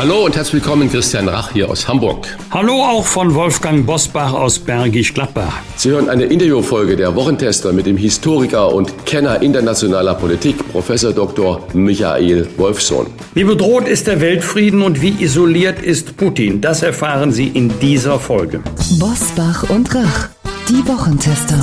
Hallo und herzlich willkommen, Christian Rach hier aus Hamburg. Hallo auch von Wolfgang Bosbach aus Bergisch Gladbach. Sie hören eine Interviewfolge der Wochentester mit dem Historiker und Kenner internationaler Politik, Professor Dr. Michael Wolfsohn. Wie bedroht ist der Weltfrieden und wie isoliert ist Putin? Das erfahren Sie in dieser Folge. Bosbach und Rach, die Wochentester.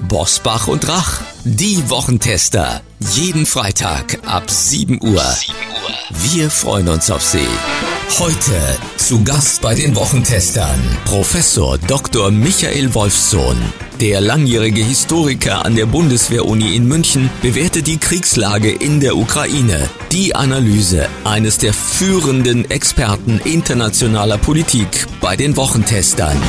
Bosbach und Rach, die Wochentester. Jeden Freitag ab 7 Uhr. Wir freuen uns auf Sie. Heute zu Gast bei den Wochentestern Professor Dr. Michael Wolfsohn. Der langjährige Historiker an der Bundeswehr-Uni in München bewertet die Kriegslage in der Ukraine. Die Analyse eines der führenden Experten internationaler Politik bei den Wochentestern.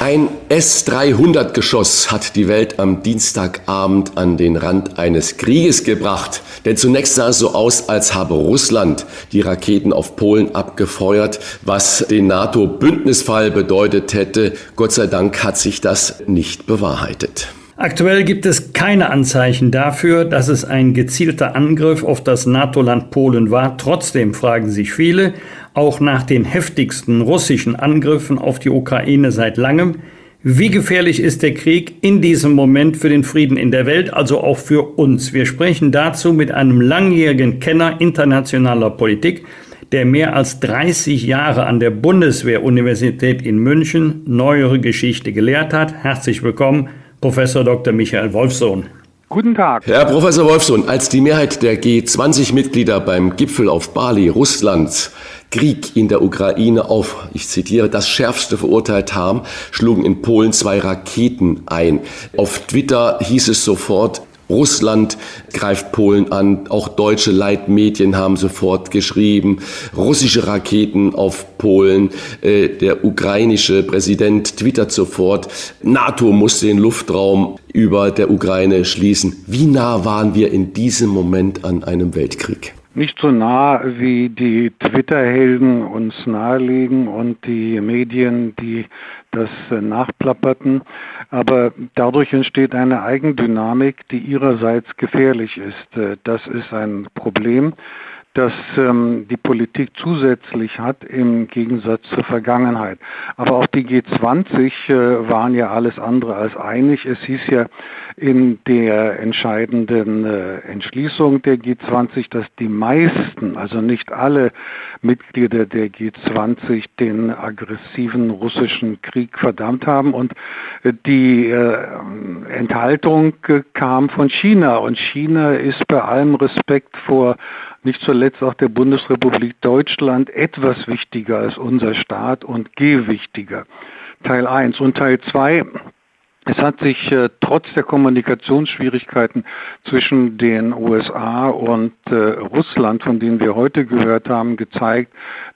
Ein S-300-Geschoss hat die Welt am Dienstagabend an den Rand eines Krieges gebracht. Denn zunächst sah es so aus, als habe Russland die Raketen auf Polen abgefeuert, was den NATO-Bündnisfall bedeutet hätte. Gott sei Dank hat sich das nicht bewahrheitet. Aktuell gibt es keine Anzeichen dafür, dass es ein gezielter Angriff auf das NATO-Land Polen war. Trotzdem fragen sich viele, auch nach den heftigsten russischen Angriffen auf die Ukraine seit langem, wie gefährlich ist der Krieg in diesem Moment für den Frieden in der Welt, also auch für uns? Wir sprechen dazu mit einem langjährigen Kenner internationaler Politik, der mehr als 30 Jahre an der Bundeswehr-Universität in München neuere Geschichte gelehrt hat. Herzlich willkommen, Professor Dr. Michael Wolfsohn. Guten Tag. Herr Professor Wolfsohn, als die Mehrheit der G20-Mitglieder beim Gipfel auf Bali Russlands Krieg in der Ukraine auf, ich zitiere, das Schärfste verurteilt haben, schlugen in Polen zwei Raketen ein. Auf Twitter hieß es sofort, Russland greift Polen an. Auch deutsche Leitmedien haben sofort geschrieben, russische Raketen auf Polen. Äh, der ukrainische Präsident twittert sofort, NATO muss den Luftraum über der Ukraine schließen. Wie nah waren wir in diesem Moment an einem Weltkrieg? nicht so nah, wie die Twitter-Helden uns nahelegen und die Medien, die das äh, nachplapperten. Aber dadurch entsteht eine Eigendynamik, die ihrerseits gefährlich ist. Äh, das ist ein Problem das ähm, die Politik zusätzlich hat im Gegensatz zur Vergangenheit. Aber auch die G20 äh, waren ja alles andere als einig. Es hieß ja in der entscheidenden äh, Entschließung der G20, dass die meisten, also nicht alle Mitglieder der G20 den aggressiven russischen Krieg verdammt haben. Und äh, die äh, Enthaltung äh, kam von China. Und China ist bei allem Respekt vor nicht zuletzt auch der Bundesrepublik Deutschland etwas wichtiger als unser Staat und gewichtiger. Teil 1 und Teil 2 es hat sich äh, trotz der Kommunikationsschwierigkeiten zwischen den USA und äh, Russland, von denen wir heute gehört haben, gezeigt,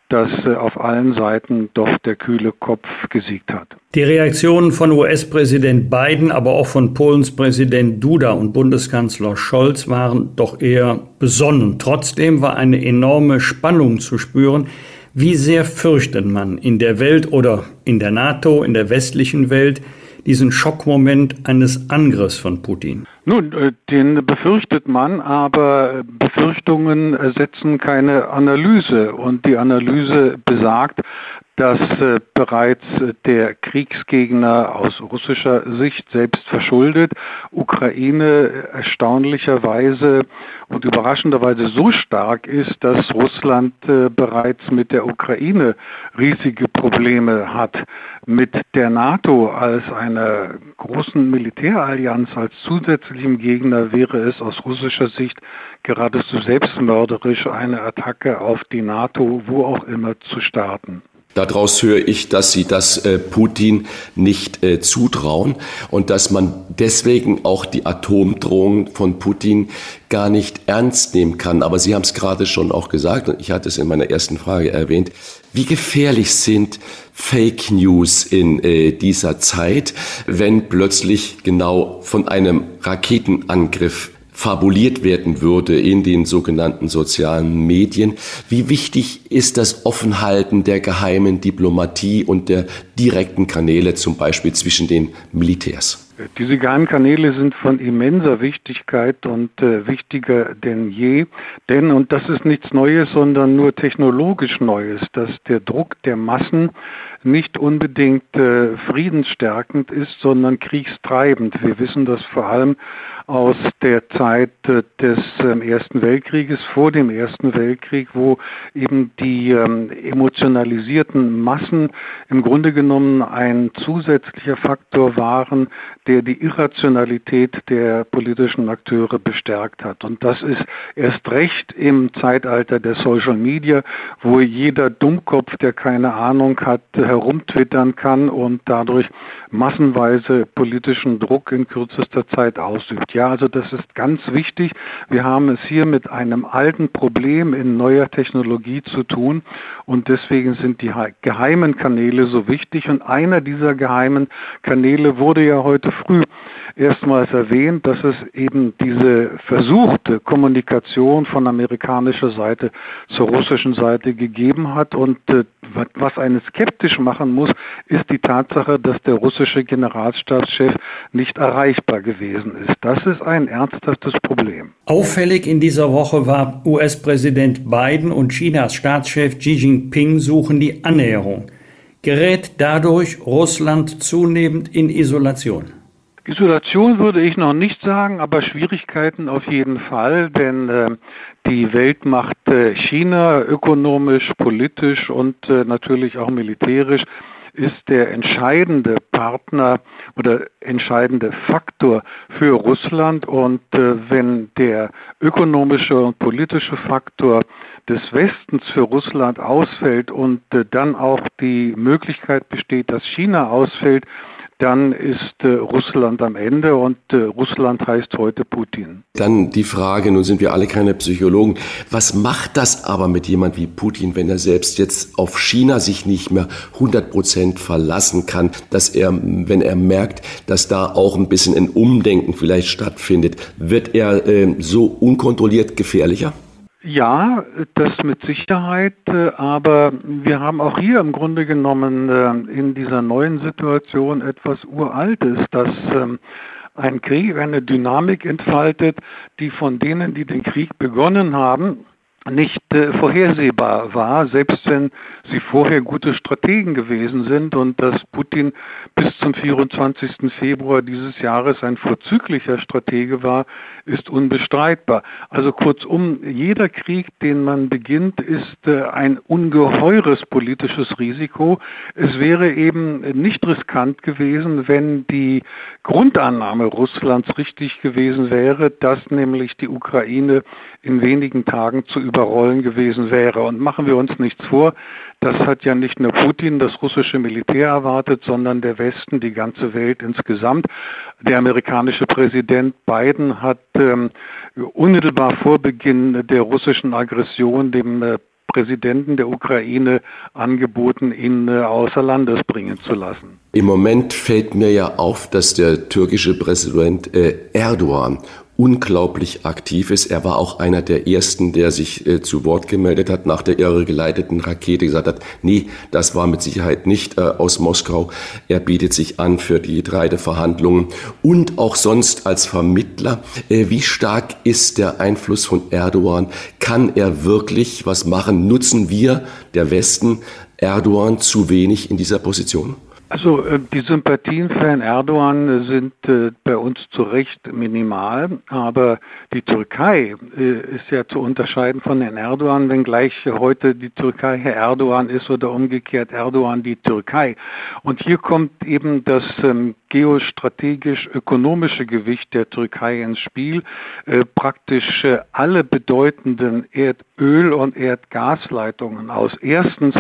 dass äh, auf allen Seiten doch der kühle Kopf gesiegt hat. Die Reaktionen von US-Präsident Biden, aber auch von Polens Präsident Duda und Bundeskanzler Scholz waren doch eher besonnen. Trotzdem war eine enorme Spannung zu spüren. Wie sehr fürchtet man in der Welt oder in der NATO, in der westlichen Welt, diesen Schockmoment eines Angriffs von Putin? Nun, äh, den befürchtet man, aber Befürchtungen ersetzen keine Analyse. Und die Analyse besagt, dass äh, bereits der Kriegsgegner aus russischer Sicht selbst verschuldet Ukraine erstaunlicherweise und überraschenderweise so stark ist, dass Russland äh, bereits mit der Ukraine riesige Probleme hat. Mit der NATO als einer großen Militärallianz, als zusätzlichem Gegner wäre es aus russischer Sicht geradezu selbstmörderisch, eine Attacke auf die NATO, wo auch immer, zu starten. Daraus höre ich, dass Sie das äh, Putin nicht äh, zutrauen und dass man deswegen auch die Atomdrohung von Putin gar nicht ernst nehmen kann. Aber Sie haben es gerade schon auch gesagt und ich hatte es in meiner ersten Frage erwähnt. Wie gefährlich sind Fake News in äh, dieser Zeit, wenn plötzlich genau von einem Raketenangriff fabuliert werden würde in den sogenannten sozialen Medien. Wie wichtig ist das Offenhalten der geheimen Diplomatie und der direkten Kanäle, zum Beispiel zwischen den Militärs? Diese geheimen Kanäle sind von immenser Wichtigkeit und äh, wichtiger denn je. Denn, und das ist nichts Neues, sondern nur technologisch Neues, dass der Druck der Massen nicht unbedingt äh, friedensstärkend ist, sondern kriegstreibend. Wir wissen das vor allem aus der Zeit äh, des äh, Ersten Weltkrieges, vor dem Ersten Weltkrieg, wo eben die ähm, emotionalisierten Massen im Grunde genommen ein zusätzlicher Faktor waren, der die Irrationalität der politischen Akteure bestärkt hat. Und das ist erst recht im Zeitalter der Social Media, wo jeder Dummkopf, der keine Ahnung hat, herumtwittern kann und dadurch massenweise politischen Druck in kürzester Zeit ausübt. Ja, also das ist ganz wichtig. Wir haben es hier mit einem alten Problem in neuer Technologie zu tun und deswegen sind die geheimen Kanäle so wichtig und einer dieser geheimen Kanäle wurde ja heute früh erstmals erwähnt, dass es eben diese versuchte Kommunikation von amerikanischer Seite zur russischen Seite gegeben hat. Und äh, was einen skeptisch machen muss, ist die Tatsache, dass der russische Generalstabschef nicht erreichbar gewesen ist. Das ist ein ernsthaftes Problem. Auffällig in dieser Woche war US-Präsident Biden und Chinas Staatschef Xi Jinping suchen die Annäherung. Gerät dadurch Russland zunehmend in Isolation? Isolation würde ich noch nicht sagen, aber Schwierigkeiten auf jeden Fall, denn äh, die Weltmacht äh, China ökonomisch, politisch und äh, natürlich auch militärisch ist der entscheidende Partner oder entscheidende Faktor für Russland. Und äh, wenn der ökonomische und politische Faktor des Westens für Russland ausfällt und äh, dann auch die Möglichkeit besteht, dass China ausfällt, dann ist äh, Russland am Ende und äh, Russland heißt heute Putin. Dann die Frage, nun sind wir alle keine Psychologen, was macht das aber mit jemand wie Putin, wenn er selbst jetzt auf China sich nicht mehr 100 Prozent verlassen kann, dass er, wenn er merkt, dass da auch ein bisschen ein Umdenken vielleicht stattfindet, wird er äh, so unkontrolliert gefährlicher? Ja, das mit Sicherheit, äh, aber wir haben auch hier im Grunde genommen äh, in dieser neuen Situation etwas Uraltes, dass ähm, ein Krieg eine Dynamik entfaltet, die von denen, die den Krieg begonnen haben, nicht äh, vorhersehbar war, selbst wenn sie vorher gute Strategen gewesen sind und dass Putin bis zum 24. Februar dieses Jahres ein vorzüglicher Stratege war, ist unbestreitbar. Also kurzum, jeder Krieg, den man beginnt, ist äh, ein ungeheures politisches Risiko. Es wäre eben nicht riskant gewesen, wenn die Grundannahme Russlands richtig gewesen wäre, dass nämlich die Ukraine in wenigen Tagen zu überrollen gewesen wäre. Und machen wir uns nichts vor, das hat ja nicht nur Putin, das russische Militär erwartet, sondern der Westen, die ganze Welt insgesamt. Der amerikanische Präsident Biden hat ähm, unmittelbar vor Beginn der russischen Aggression dem äh, Präsidenten der Ukraine angeboten, ihn äh, außer Landes bringen zu lassen. Im Moment fällt mir ja auf, dass der türkische Präsident äh, Erdogan unglaublich aktiv ist. Er war auch einer der ersten, der sich äh, zu Wort gemeldet hat nach der irregeleiteten Rakete, gesagt hat, nee, das war mit Sicherheit nicht äh, aus Moskau. Er bietet sich an für die Verhandlungen und auch sonst als Vermittler. Äh, wie stark ist der Einfluss von Erdogan? Kann er wirklich was machen? Nutzen wir, der Westen, Erdogan zu wenig in dieser Position? Also äh, die Sympathien für Herrn Erdogan sind äh, bei uns zu Recht minimal, aber die Türkei äh, ist ja zu unterscheiden von Herrn Erdogan, wenngleich heute die Türkei Herr Erdogan ist oder umgekehrt Erdogan die Türkei. Und hier kommt eben das ähm, geostrategisch-ökonomische Gewicht der Türkei ins Spiel. Praktisch alle bedeutenden Erdöl- und Erdgasleitungen aus erstens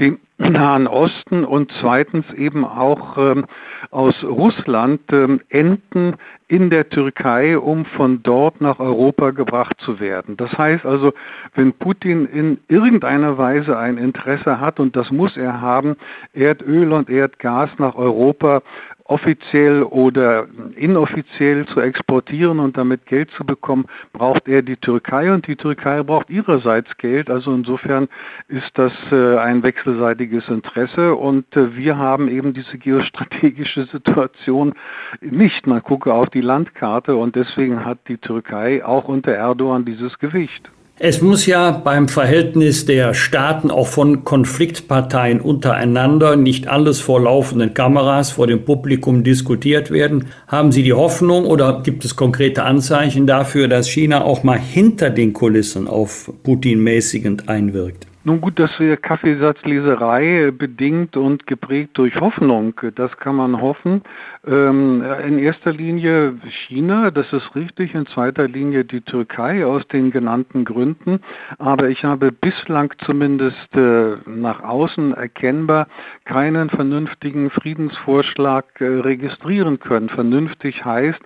dem Nahen Osten und zweitens eben auch ähm, aus Russland ähm, enden in der Türkei, um von dort nach Europa gebracht zu werden. Das heißt also, wenn Putin in irgendeiner Weise ein Interesse hat, und das muss er haben, Erdöl und Erdgas nach Europa offiziell oder inoffiziell zu exportieren und damit Geld zu bekommen, braucht er die Türkei und die Türkei braucht ihrerseits Geld. Also insofern ist das äh, ein wechselseitiges Interesse und äh, wir haben eben diese geostrategische Situation nicht. Man gucke auf die Landkarte und deswegen hat die Türkei auch unter Erdogan dieses Gewicht. Es muss ja beim Verhältnis der Staaten auch von Konfliktparteien untereinander nicht alles vor laufenden Kameras vor dem Publikum diskutiert werden. Haben Sie die Hoffnung oder gibt es konkrete Anzeichen dafür, dass China auch mal hinter den Kulissen auf Putin mäßigend einwirkt? Nun gut, das wäre Kaffeesatzleserei bedingt und geprägt durch Hoffnung. Das kann man hoffen. Ähm, in erster Linie China, das ist richtig. In zweiter Linie die Türkei aus den genannten Gründen. Aber ich habe bislang zumindest äh, nach außen erkennbar keinen vernünftigen Friedensvorschlag äh, registrieren können. Vernünftig heißt,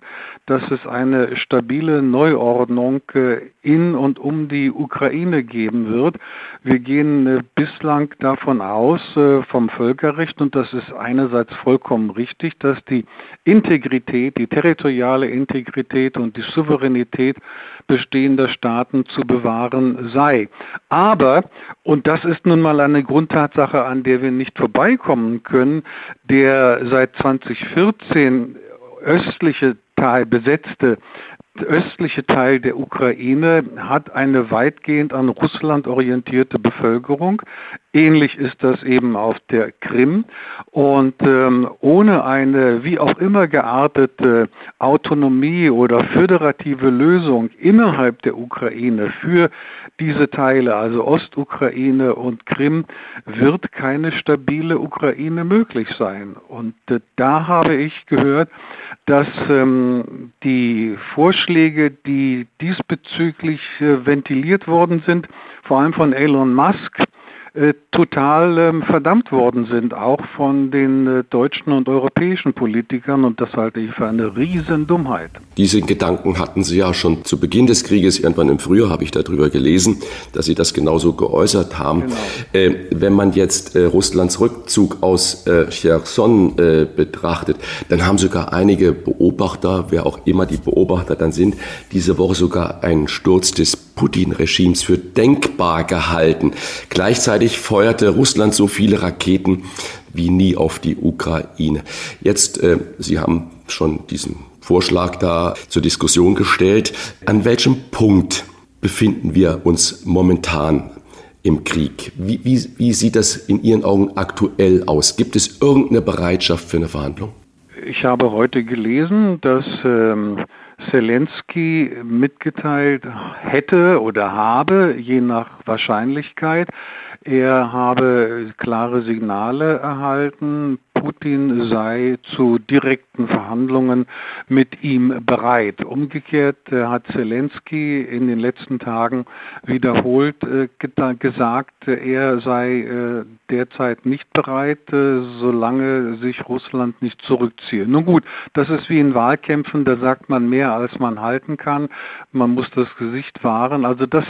dass es eine stabile Neuordnung äh, in und um die Ukraine geben wird. Wir gehen äh, bislang davon aus, äh, vom Völkerrecht, und das ist einerseits vollkommen richtig, dass die Integrität, die territoriale Integrität und die Souveränität bestehender Staaten zu bewahren sei. Aber, und das ist nun mal eine Grundtatsache, an der wir nicht vorbeikommen können, der seit 2014 östliche Teil besetzte östliche Teil der Ukraine hat eine weitgehend an Russland orientierte Bevölkerung. Ähnlich ist das eben auf der Krim. Und ähm, ohne eine wie auch immer geartete Autonomie oder föderative Lösung innerhalb der Ukraine für diese Teile, also Ostukraine und Krim, wird keine stabile Ukraine möglich sein. Und äh, da habe ich gehört, dass ähm, die Vorschläge, die diesbezüglich äh, ventiliert worden sind, vor allem von Elon Musk, total ähm, verdammt worden sind, auch von den äh, deutschen und europäischen Politikern. Und das halte ich für eine Riesendummheit. Diese Gedanken hatten Sie ja schon zu Beginn des Krieges, irgendwann im Frühjahr habe ich darüber gelesen, dass Sie das genauso geäußert haben. Genau. Äh, wenn man jetzt äh, Russlands Rückzug aus äh, Cherson äh, betrachtet, dann haben sogar einige Beobachter, wer auch immer die Beobachter dann sind, diese Woche sogar einen Sturz des Putin-Regimes für denkbar gehalten. Gleichzeitig feuerte Russland so viele Raketen wie nie auf die Ukraine. Jetzt, äh, Sie haben schon diesen Vorschlag da zur Diskussion gestellt. An welchem Punkt befinden wir uns momentan im Krieg? Wie, wie, wie sieht das in Ihren Augen aktuell aus? Gibt es irgendeine Bereitschaft für eine Verhandlung? Ich habe heute gelesen, dass ähm, Zelensky mitgeteilt hätte oder habe, je nach Wahrscheinlichkeit, er habe klare Signale erhalten, Putin sei zu direkten Verhandlungen mit ihm bereit. Umgekehrt äh, hat Zelensky in den letzten Tagen wiederholt äh, gesagt, er sei äh, derzeit nicht bereit, solange sich Russland nicht zurückziehe. Nun gut, das ist wie in Wahlkämpfen, da sagt man mehr, als man halten kann. Man muss das Gesicht wahren. Also das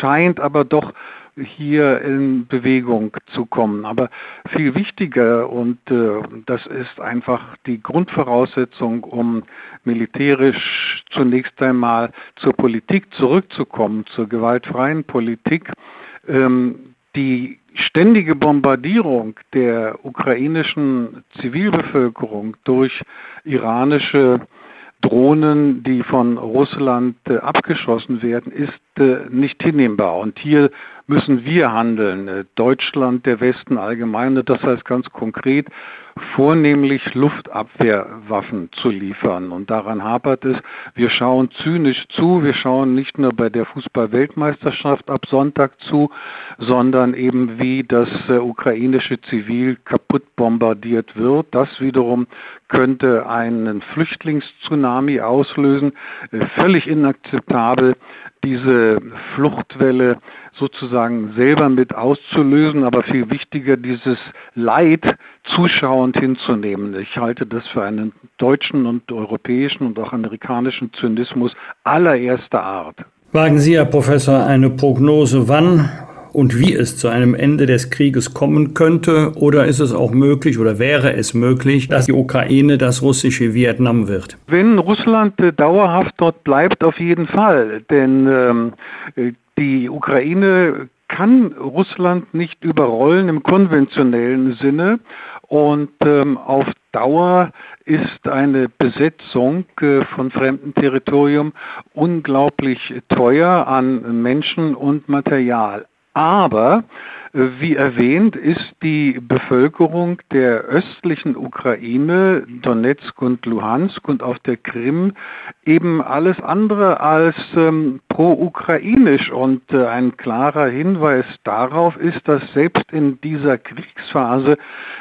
scheint aber doch hier in Bewegung zu kommen. Aber viel wichtiger und äh, das ist einfach die Grundvoraussetzung, um militärisch zunächst einmal zur Politik zurückzukommen, zur gewaltfreien Politik. Ähm, die ständige Bombardierung der ukrainischen Zivilbevölkerung durch iranische Drohnen, die von Russland äh, abgeschossen werden, ist nicht hinnehmbar. Und hier müssen wir handeln. Äh, Deutschland, der Westen allgemein, das heißt ganz konkret, vornehmlich Luftabwehrwaffen zu liefern. Und daran hapert es. Wir schauen zynisch zu. Wir schauen nicht nur bei der Fußball-Weltmeisterschaft ab Sonntag zu, sondern eben wie das äh, ukrainische Zivil kaputt bombardiert wird. Das wiederum könnte einen Flüchtlingstsunami auslösen. Äh, völlig inakzeptabel diese Fluchtwelle sozusagen selber mit auszulösen, aber viel wichtiger, dieses Leid zuschauend hinzunehmen. Ich halte das für einen deutschen und europäischen und auch amerikanischen Zynismus allererster Art. Wagen Sie, Herr Professor, eine Prognose, wann und wie es zu einem Ende des Krieges kommen könnte? Oder ist es auch möglich oder wäre es möglich, dass die Ukraine das russische Vietnam wird? Wenn Russland äh, dauerhaft dort bleibt, auf jeden Fall. Denn ähm, die Ukraine kann Russland nicht überrollen im konventionellen Sinne. Und ähm, auf Dauer ist eine Besetzung äh, von fremdem Territorium unglaublich teuer an Menschen und Material. Aber wie erwähnt ist die Bevölkerung der östlichen Ukraine, Donetsk und Luhansk und auf der Krim eben alles andere als ähm, pro-ukrainisch. Und äh, ein klarer Hinweis darauf ist, dass selbst in dieser Kriegsphase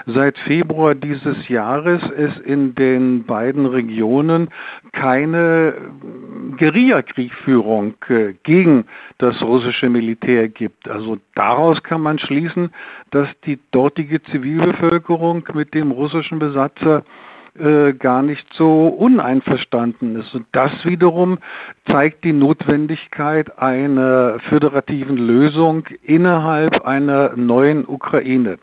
seit Februar dieses Jahres es in den beiden Regionen keine Guerillakriegführung äh, gegen das russische Militär gibt. Also daraus kann man schließen, dass die dortige Zivilbevölkerung mit dem russischen Besatzer äh, gar nicht so uneinverstanden ist. Und das wiederum zeigt die Notwendigkeit einer föderativen Lösung innerhalb einer neuen Ukraine.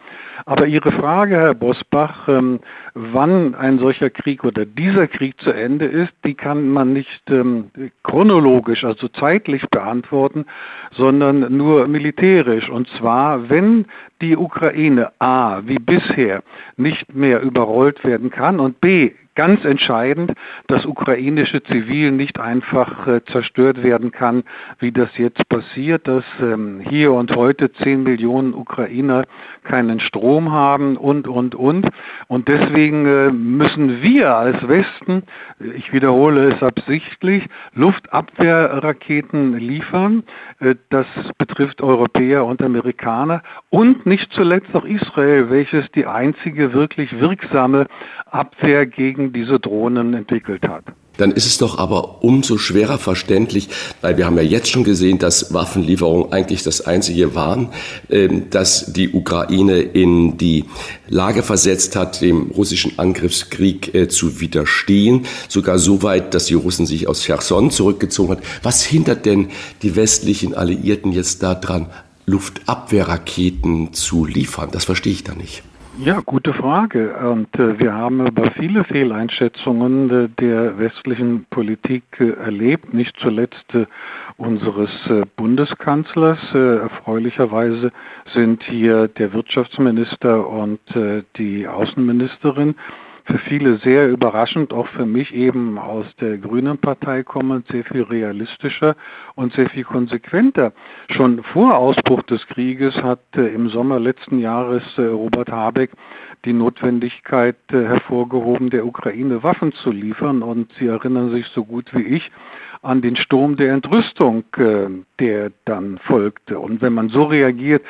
Aber Ihre Frage, Herr Bosbach, ähm, wann ein solcher Krieg oder dieser Krieg zu Ende ist, die kann man nicht ähm, chronologisch, also zeitlich beantworten, sondern nur militärisch. Und zwar, wenn die Ukraine A wie bisher nicht mehr überrollt werden kann und be ganz entscheidend, das ukrainische Zivil nicht einfach äh, zerstört werden kann, wie das jetzt passiert, dass ähm, hier und heute zehn Millionen Ukrainer keinen Strom haben und, und, und. Und deswegen äh, müssen wir als Westen, ich wiederhole es absichtlich, Luftabwehrraketen liefern. Äh, das betrifft Europäer und Amerikaner und nicht zuletzt auch Israel, welches die einzige wirklich wirksame Abwehr gegen diese Drohnen entwickelt hat dann ist es doch aber umso schwerer verständlich, weil wir haben ja jetzt schon gesehen, dass Waffenlieferungen eigentlich das Einzige waren, ähm, das die Ukraine in die Lage versetzt hat, dem russischen Angriffskrieg äh, zu widerstehen. Sogar so weit, dass die Russen sich aus Cherson zurückgezogen hat. Was hindert denn die westlichen Alliierten jetzt daran, Luftabwehrraketen zu liefern? Das verstehe ich da nicht. Ja, gute Frage. Und äh, wir haben aber viele Fehleinschätzungen äh, der westlichen Politik äh, erlebt, nicht zuletzt äh, unseres äh, Bundeskanzlers. Äh, erfreulicherweise sind hier der Wirtschaftsminister und die Außenministerin für viele sehr überraschend, auch für mich eben aus der Grünen Partei kommend, sehr viel realistischer und sehr viel konsequenter. Schon vor Ausbruch des Krieges hat im Sommer letzten Jahres äh, Robert Habeck die Notwendigkeit äh, hervorgehoben, der Ukraine Waffen zu liefern. Und Sie erinnern sich so gut wie ich an den Sturm der Entrüstung, äh, der dann folgte. Und wenn man so reagiert,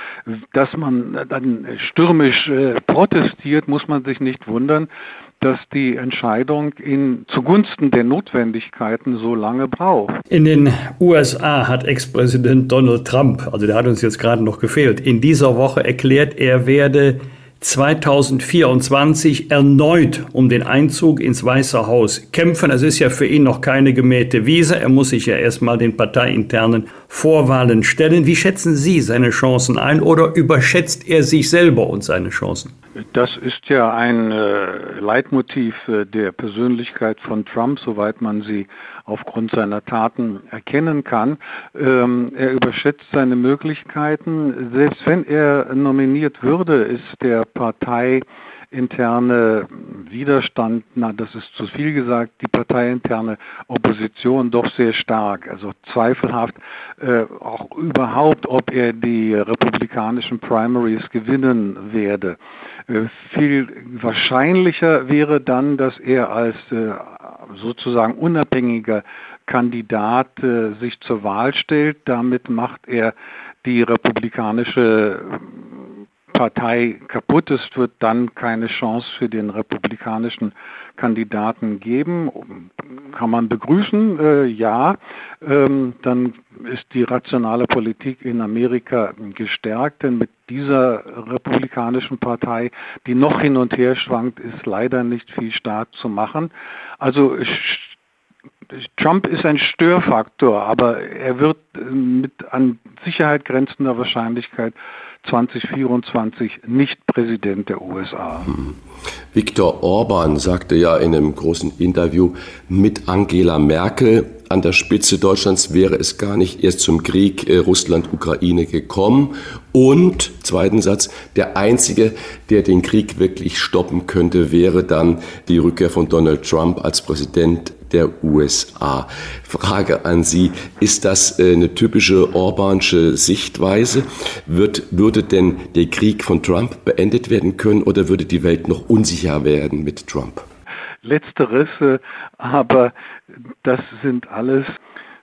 dass man dann stürmisch äh, protestiert, muss man sich nicht wundern, dass die Entscheidung in, zugunsten der Notwendigkeiten so lange braucht. In den USA hat Ex-Präsident Donald Trump, also der hat uns jetzt gerade noch gefehlt, in dieser Woche erklärt, er werde 2024 erneut um den Einzug ins Weiße Haus kämpfen. Es ist ja für ihn noch keine gemähte Wiese. Er muss sich ja erstmal den parteiinternen Vorwahlen stellen. Wie schätzen Sie seine Chancen ein oder überschätzt er sich selber und seine Chancen? Das ist ja ein äh, Leitmotiv äh, der Persönlichkeit von Trump, soweit man sie aufgrund seiner Taten erkennen kann. Ähm, er überschätzt seine Möglichkeiten. Selbst wenn er nominiert würde, ist der Partei interne Widerstand, na, das ist zu viel gesagt, die parteiinterne Opposition doch sehr stark. Also zweifelhaft äh, auch überhaupt, ob er die republikanischen Primaries gewinnen werde. Äh, viel wahrscheinlicher wäre dann, dass er als äh, sozusagen unabhängiger Kandidat äh, sich zur Wahl stellt. Damit macht er die republikanische Partei kaputt ist, wird dann keine Chance für den republikanischen Kandidaten geben. Kann man begrüßen, äh, ja. Ähm, dann ist die rationale Politik in Amerika gestärkt, denn mit dieser republikanischen Partei, die noch hin und her schwankt, ist leider nicht viel Staat zu machen. Also Trump ist ein Störfaktor, aber er wird mit an Sicherheit grenzender Wahrscheinlichkeit 2024 nicht Präsident der USA. Viktor Orban sagte ja in einem großen Interview, mit Angela Merkel an der Spitze Deutschlands wäre es gar nicht erst zum Krieg äh, Russland-Ukraine gekommen. Und, zweiten Satz, der Einzige, der den Krieg wirklich stoppen könnte, wäre dann die Rückkehr von Donald Trump als Präsident der USA. Frage an Sie, ist das äh, eine typische Orbansche Sichtweise? Wird, würde denn der Krieg von Trump beendet werden können oder würde die Welt noch unsicher werden mit Trump? Letzteres, äh, aber das sind alles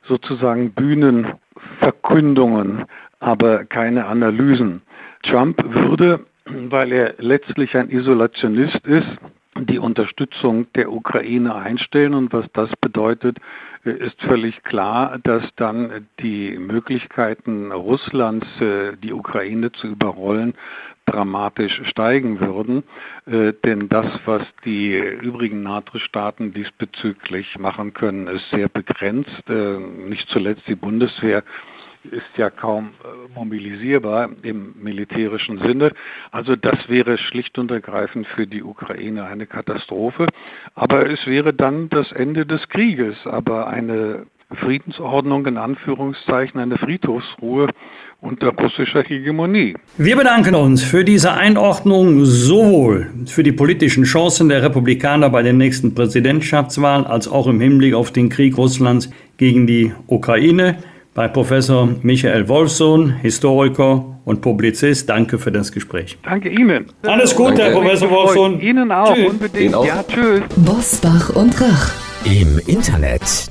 sozusagen Bühnenverkündungen, aber keine Analysen. Trump würde, weil er letztlich ein Isolationist ist, die Unterstützung der Ukraine einstellen. Und was das bedeutet, ist völlig klar, dass dann die Möglichkeiten Russlands, äh, die Ukraine zu überrollen, dramatisch steigen würden. Äh, denn das, was die übrigen NATO-Staaten diesbezüglich machen können, ist sehr begrenzt. Äh, nicht zuletzt die Bundeswehr ist ja kaum äh, mobilisierbar im militärischen Sinne. Also das wäre schlicht und ergreifend für die Ukraine eine Katastrophe. Aber es wäre dann das Ende des Krieges. Aber eine Friedensordnung in Anführungszeichen, eine Friedhofsruhe unter russischer Hegemonie. Wir bedanken uns für diese Einordnung sowohl für die politischen Chancen der Republikaner bei der nächsten Präsidentschaftswahl als auch im Hinblick auf den Krieg Russlands gegen die Ukraine bei Professor Michael Wolfsohn, Historiker und Publizist. Danke für das Gespräch. Danke Ihnen. Alles Gute, Danke. Herr Professor Wolfsohn. Ihnen auch, tschüss. unbedingt. Ihnen auch. Ja, tschüss. Bosbach und Rach. Im Internet